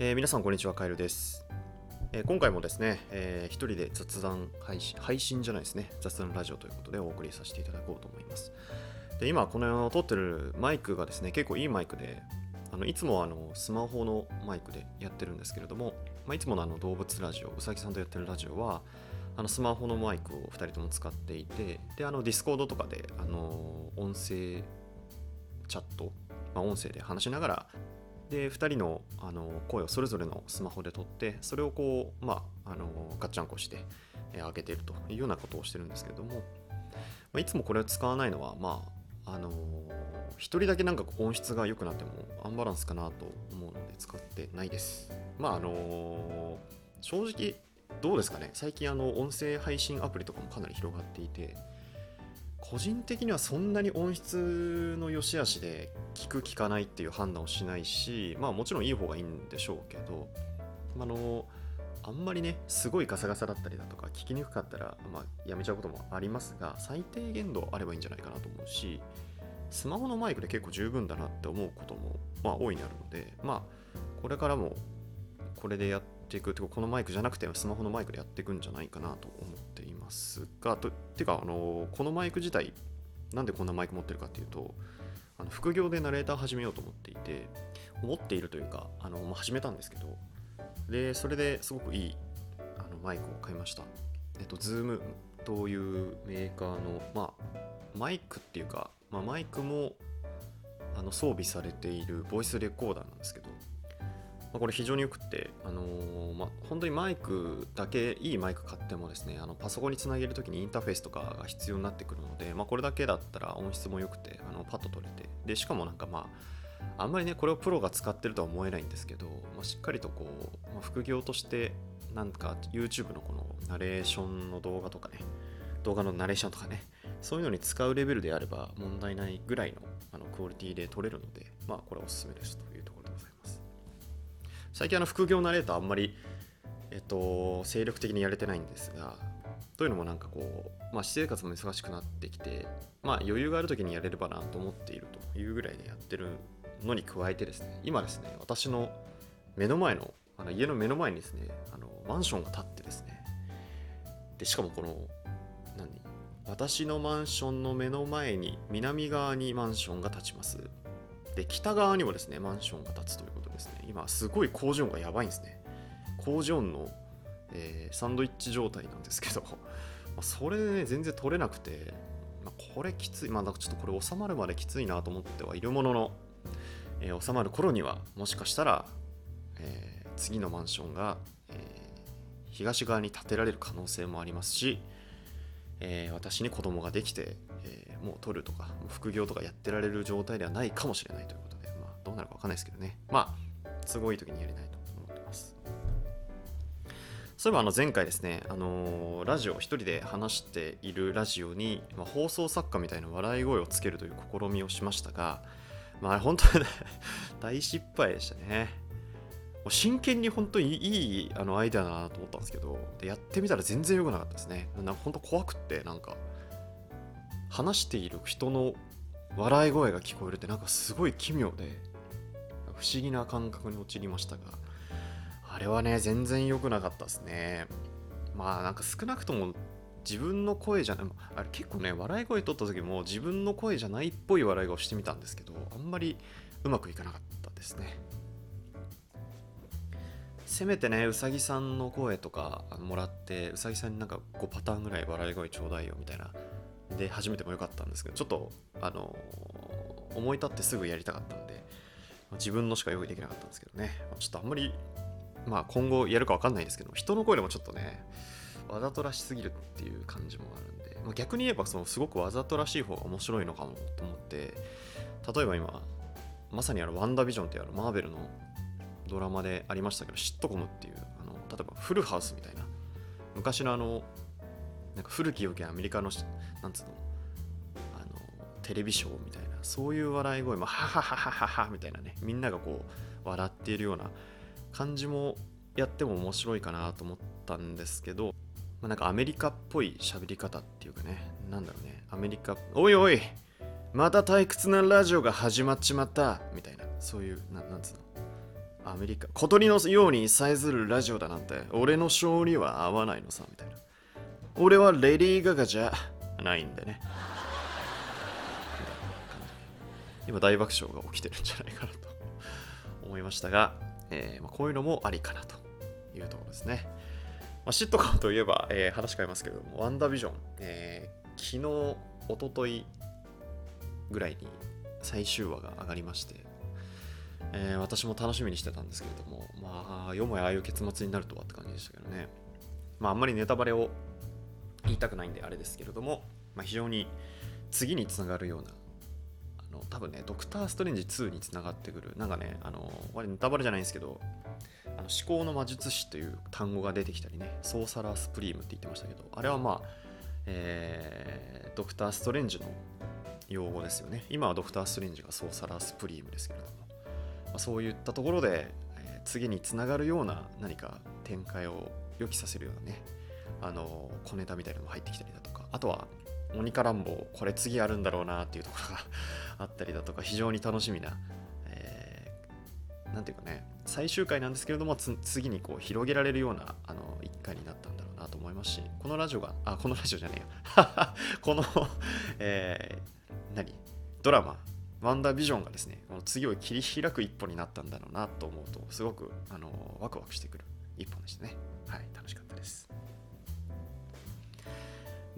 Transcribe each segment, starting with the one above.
えー皆さんこんにちはカエルです、えー今回もですね、えー一人で雑談配信配信じゃないですね。雑談ラジオということでお送りさせていただこうと思います。で今この撮ってるマイクがですね結構いいマイクであのいつもあのスマホのマイクでやってるんですけれども、まあ、いつものあの動物ラジオうさぎさんとやってるラジオはあのスマホのマイクを2人とも使っていてであのディスコードとかであの音声チャット、まあ、音声で話しながらで2人のあの声をそれぞれのスマホで撮ってそれをこう、まあ、あのガッチャンコしてえー上げているというようなことをしてるんですけれども、ま、いつもこれを使わないのはまああの1人だけなんか音質が良くなってもアンバランスかなと思うので使ってないです。まああの正直どうですかね。最近あの音声配信アプリとかもかなり広がっていて個人的にはそんなに音質の良し悪しで聞く聞かないっていう判断をしないしまあもちろんいい方がいいんでしょうけどあのあんまりねすごいガサガサだったりだとか聞きにくかったら、まあ、やめちゃうこともありますが最低限度あればいいんじゃないかなと思うしスマホのマイクで結構十分だなって思うことも、まあ、大いにあるのでまあこれからもこれでやってていくてかこのマイクじゃなくてスマホのマイクでやっていくんじゃないかなと思っていますがとてかあのこのマイク自体なんでこんなマイク持ってるかっていうとあの副業でナレーター始めようと思っていて思っているというかあの、ま、始めたんですけどでそれですごくいいあのマイクを買いました。えっと Zoom というメーカーのまあマイクっていうか、まあ、マイクもあの装備されているボイスレコーダーなんですけど、ま、これ非常によくって、あのーま、本当にマイクだけいいマイク買ってもですねあのパソコンにつなげるときにインターフェースとかが必要になってくるので、まあ、これだけだったら音質も良くてあのパッと撮れてでしかもなんかまああんまりねこれをプロが使ってるとは思えないんですけど、まあ、しっかりとこう、まあ、副業としてなんか YouTube のこのナレーションの動画とかね動画のナレーションとかねそういうのに使うレベルであれば問題ないぐらいのあのクオリティで撮れるので、まあこれおすすめですという。最近あの副業ナレーターあんまり、えっと、精力的にやれてないんですが、というのもなんかこう、まあ私生活も忙しくなってきて、まあ余裕がある時にやれればなと思っているというぐらいでやってるのに加えてですね、今ですね、私の目の前の、あの家の目の前にですね、あのマンションが建ってですね、で、しかもこの、何私のマンションの目の前に南側にマンションが建ちます。で北側にもですねマンションが建つという今すごい工事音がやばいんですね。工事音の、えーサンドイッチ状態なんですけど、まあそれでね全然取れなくて、まあこれきついまあちょっとこれ収まるまできついなと思ってはいるものの、えー収まる頃にはもしかしたら、えー次のマンションが、え東側に建てられる可能性もありますし、え私に子供ができて、えもう取るとか副業とかやってられる状態ではないかもしれないということで、まあ、どうなるか分かんないですけどね。まあ都合いい時にやりたいと思ってます。そういえばあの前回ですね、あのーラジオを一人で話しているラジオに、まあ、放送作家みたいな笑い声をつけるという試みをしましたがまあ本当にね 大失敗でしたね。もう真剣に本当にいいあのアイデアだなと思ったんですけどでやってみたら全然良くなかったですね。なんか本当怖くってなんか話している人の笑い声が聞こえるってなんかすごい奇妙で不思議な感覚に陥りましたがあれはね全然良くなかったですね。まあなんか少なくとも自分の声じゃないあれ結構ね笑い声取った時も自分の声じゃないっぽい笑い声をしてみたんですけどあんまりうまくいかなかったですね。せめてねうさぎさんの声とかもらってうさぎさんになんか5パターンぐらい笑い声ちょうだいよみたいなで始めてもよかったんですけどちょっとあの思い立ってすぐやりたかったんで自分のしか用意できなかったんですけどね。ちょっとあんまりまあ今後やるか分かんないですけど人の声でもちょっとねわざとらしすぎるっていう感じもあるんで、まあ、逆に言えばそのすごくわざとらしい方が面白いのかもと思って例えば今まさにあのワンダービジョンっていうあのマーベルのドラマでありましたけどシットコムっていうあの例えばフルハウスみたいな昔のあのなんか古き良きアメリカのなんつうのあのテレビショーみたいなそういう笑い声もハハハハハハみたいなねみんながこう笑っているような感じもやっても面白いかなと思ったんですけど、まあ、なんかアメリカっぽい喋り方っていうかねなんだろうねアメリカおいおいまた退屈なラジオが始まっちまったみたいなそういうななんつうのアメリカ小鳥のようにさえずるラジオだなんて俺の性には合わないのさみたいな。俺はレディー・ガガじゃないんでね。今大爆笑が起きてるんじゃないかなと思いましたが、えーまあ、こういうのもありかなというところですね、まあ、シットカムといえば、えー、話変えますけれどもワンダービジョン、えー、昨日おとといぐらいに最終話が上がりまして、えー、私も楽しみにしてたんですけれども、まあ、よもやああいう結末になるとはって感じでしたけどね。まあ、あんまりネタバレを言いたくないんであれですけれども、まあ、非常に次につながるような、の多分ね、ドクター・ストレンジ2につながってくる、なんかね、あの、これネタバレじゃないんですけど、あの至高の魔術師という単語が出てきたりね、 Sorcerer Supreme って言ってましたけど、あれはまあ、えー、ドクター・ストレンジの用語ですよね。今はドクター・ストレンジが Sorcerer Supreme ですけれども、まあ、そういったところで、えー、次につながるような何か展開を予期させるようなね、あの小ネタみたいなのも入ってきたりだとか、あとは、鬼からんぼこれ次あるんだろうなっていうところがあったりだとか、非常に楽しみな、えー、なんていうかね、最終回なんですけれども、次にこう広げられるようなあの一回になったんだろうなと思いますし、このラジオが、あ、このラジオじゃねえよ。このえー、何？ドラマ、ワンダービジョンがですね、この次を切り開く一歩になったんだろうなと思うと、すごくあのワクワクしてくる一本でしたね。はい、楽しかったです。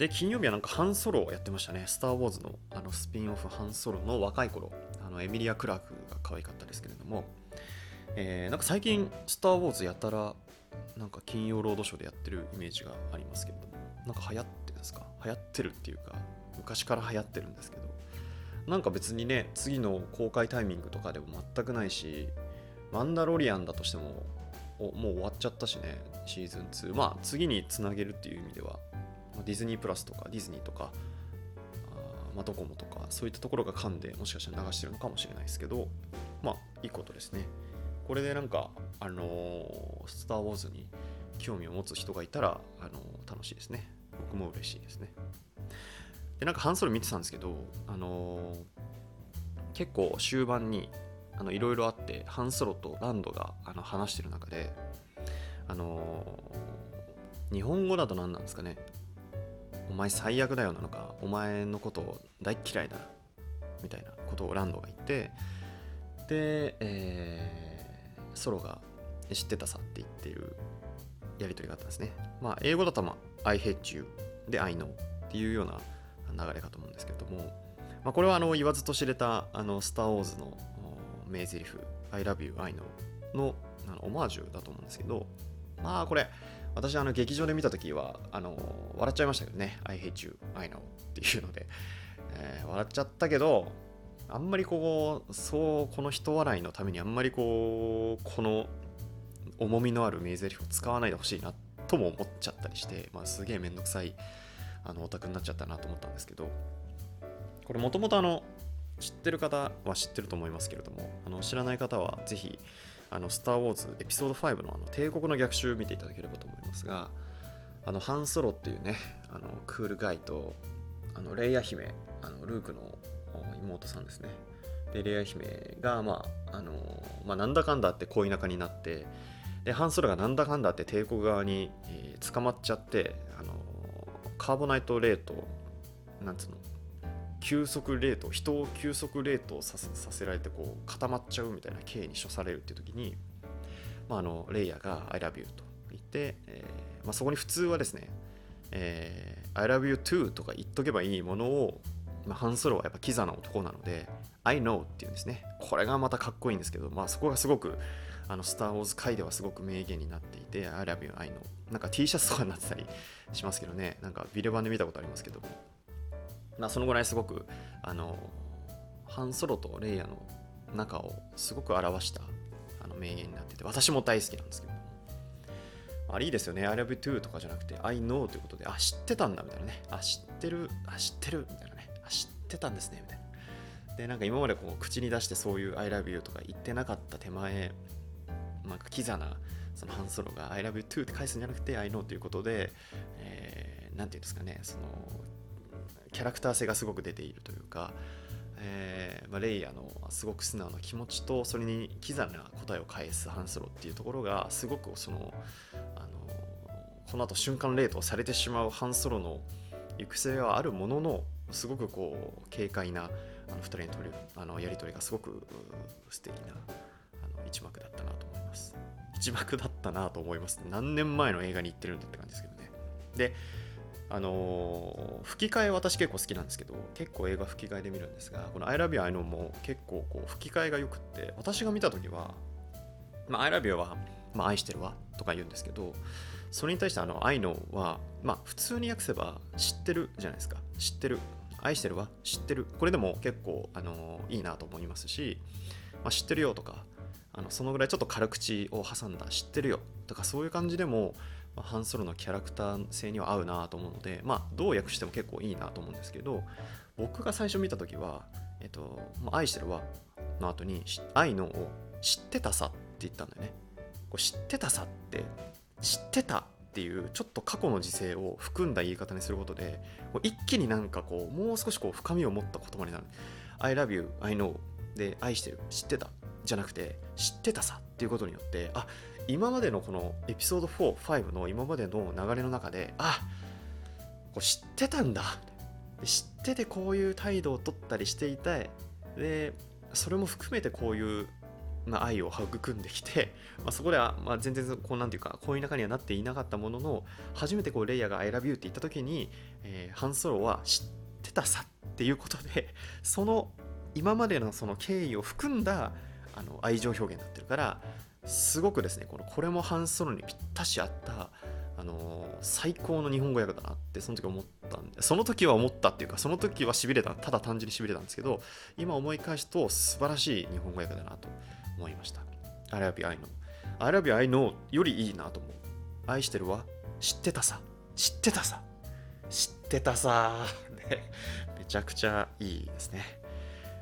で、金曜日はなんかハンソロをやってましたね。スター・ウォーズのあのスピンオフハンソロの若い頃、あのエミリア・クラークが可愛かったですけれども、えー、なんか最近、スター・ウォーズやたら、なんか金曜ロードショーでやってるイメージがありますけれども、なんか流行ってるんですか？流行ってるっていうか、昔から流行ってるんですけど、なんか別にね、次の公開タイミングとかでも全くないし、マンダロリアンだとしても、もう終わっちゃったしね、シーズン2。まあ、次につなげるっていう意味では、ディズニープラスとかディズニーとか、あまあ、ドコモとか、そういったところが噛んで、もしかしたら流してるのかもしれないですけど、まあ、いいことですね。これでなんか、あのー、スター・ウォーズに興味を持つ人がいたら、あのー、楽しいですね。僕も嬉しいですね。で、なんかハンソル見てたんですけど、あのー、結構終盤にいろいろあって、ハンソロとランドがあの話してる中で、あのー、日本語だと何なんですかね。お前最悪だよなのか、お前のこと大嫌いだみたいなことをランドが言って、で、えー、ソロが知ってたさって言ってるやり取りがあったんですね。まあ、英語だと、まあ、I hate you で I know っていうような流れかと思うんですけども、まあ、これはあの言わずと知れたあのスター・ウォーズの名台詞 I love you, I know のあのオマージュだと思うんですけど、まあこれ、私あの劇場で見た時はあの笑っちゃいましたけどね、I hate you, I know. っていうので、えー、笑っちゃったけど、あんまりこう、そう、この人笑いのためにあんまりこう、この重みのある名台詞を使わないでほしいなとも思っちゃったりして、まあ、すげえめんどくさいあのオタクになっちゃったなと思ったんですけど。これもともとあの知ってる方は知ってると思いますけれどもあの知らない方はぜひあのスター・ウォーズエピソード5のあの帝国の逆襲見ていただければと思いますがあのハンソロっていうねあのクールガイとあのレイヤ姫あのルークの妹さんですね。でレイヤ姫がまああのまあ、なんだかんだって恋仲になってでハンソロがなんだかんだって帝国側に、えー、捕まっちゃってあのカーボナイトレートなんつうの急速冷凍人を急速冷凍させられてこう固まっちゃうみたいな刑に処されるっていう時に、まあ、あのレイヤーが I love you と言って、えーまあ、そこに普通はですね、えー、I love you too とか言っとけばいいものを、まあ、ハンソロはやっぱキザな男なので I know っていうんですね。これがまたかっこいいんですけど、まあ、そこがすごくあのスター・ウォーズ界ではすごく名言になっていて I love you I know なんか T シャツとかになってたりしますけどね。なんかビデオ版で見たことありますけども。まあ、そのぐらいすごくあのハンソロとレイヤの仲をすごく表したあの名言になってて私も大好きなんですけど。あれいいですよね。I love you too とかじゃなくて I know ということであ知ってたんだみたいなね。あ知ってるあ知ってるみたいなね。あ知ってたんですねみたいな。でなんか今までこう口に出してそういう I love you とか言ってなかった手前なんかキザなそのハンソロが I love you too って返すんじゃなくて I know ということで、えー、なんていうんですかねそのキャラクター性がすごく出ているというか、えーまあ、レイヤーのすごく素直な気持ちとそれにキザな答えを返すハンソロっていうところがすごくそのあのこの後瞬間冷凍されてしまうハンソロの行く末はあるもののすごくこう軽快なあの2人のとりあのやり取りがすごく素敵なあの一幕だったなと思います。一幕だったなと思います。何年前の映画に行ってるんだって感じですけどね。であの、吹き替え私結構好きなんですけど結構映画吹き替えで見るんですがこの I love you I know も結構こう吹き替えがよくって私が見た時は、まあ、I love you は、まあ、愛してるわとか言うんですけどそれに対してあの I know は、まあ、普通に訳せば知ってるじゃないですか。知ってる。愛してるわ。知ってる。これでも結構、あの、いいなと思いますし、まあ、知ってるよとかあのそのぐらいちょっと軽口を挟んだ知ってるよとかそういう感じでもまあ、ハンソロのキャラクター性には合うなと思うので、まあ、どう訳しても結構いいなと思うんですけど僕が最初見た時は「えっとまあ、愛してるわ」の後に「愛の」を「知ってたさ」って言ったんだよね。これ知ってたさって知ってたっていうちょっと過去の時勢を含んだ言い方にすることで一気になんかこうもう少しこう深みを持った言葉になる。I love you, I know で愛してる、知ってたじゃなくて知ってたさっていうことによってあ今までのこのエピソード4、5の今までの流れの中で、あこう知ってたんだ。知っててこういう態度を取ったりしていたい。で、それも含めてこういう、まあ、愛を育んできて、まあ、そこでは、まあ、全然こうなんていうかこういう中にはなっていなかったものの初めてこうレイヤーが I love you って言った時に、えー、ハンソロは知ってたさっていうことでその今までのその経緯を含んだあの愛情表現になってるからすごくですねこのこれもハンソロにぴったし合ったあの、最高の日本語訳だなってその時思ったんでその時は思ったっていうかその時はしびれたただ単純にしびれたんですけど今思い返すと素晴らしい日本語訳だなと思いました。I love you I know. I love you I know よりいいなと思う。愛してるわ。知ってたさ。知ってたさ。知ってたさ。ね。めちゃくちゃいいですね、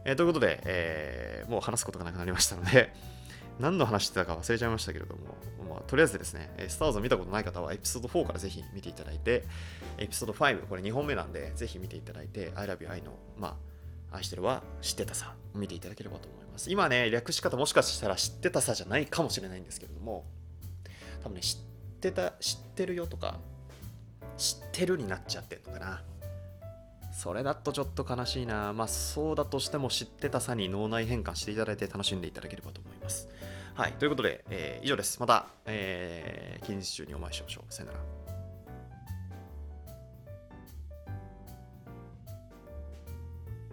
えー、ということで、えー、もう話すことがなくなりましたので 何の話してたか忘れちゃいましたけれども、まあ、とりあえずですね、スター・ズを見たことない方はエピソード4からぜひ見ていただいて、エピソード5、これ2本目なんで、ぜひ見ていただいて、I love you, I know、まあ、愛してるは知ってたさ、見ていただければと思います。今ね、略し方もしかしたら知ってたさじゃないかもしれないんですけれども、多分ね、知ってた、知ってるよとか、知ってるになっちゃってんのかな。それだとちょっと悲しいな。まあそうだとしても知ってたさに脳内変換していただいて楽しんでいただければと思います。はい、ということで、えー、以上です。また、えー、近日中にお会いしましょう。さよなら。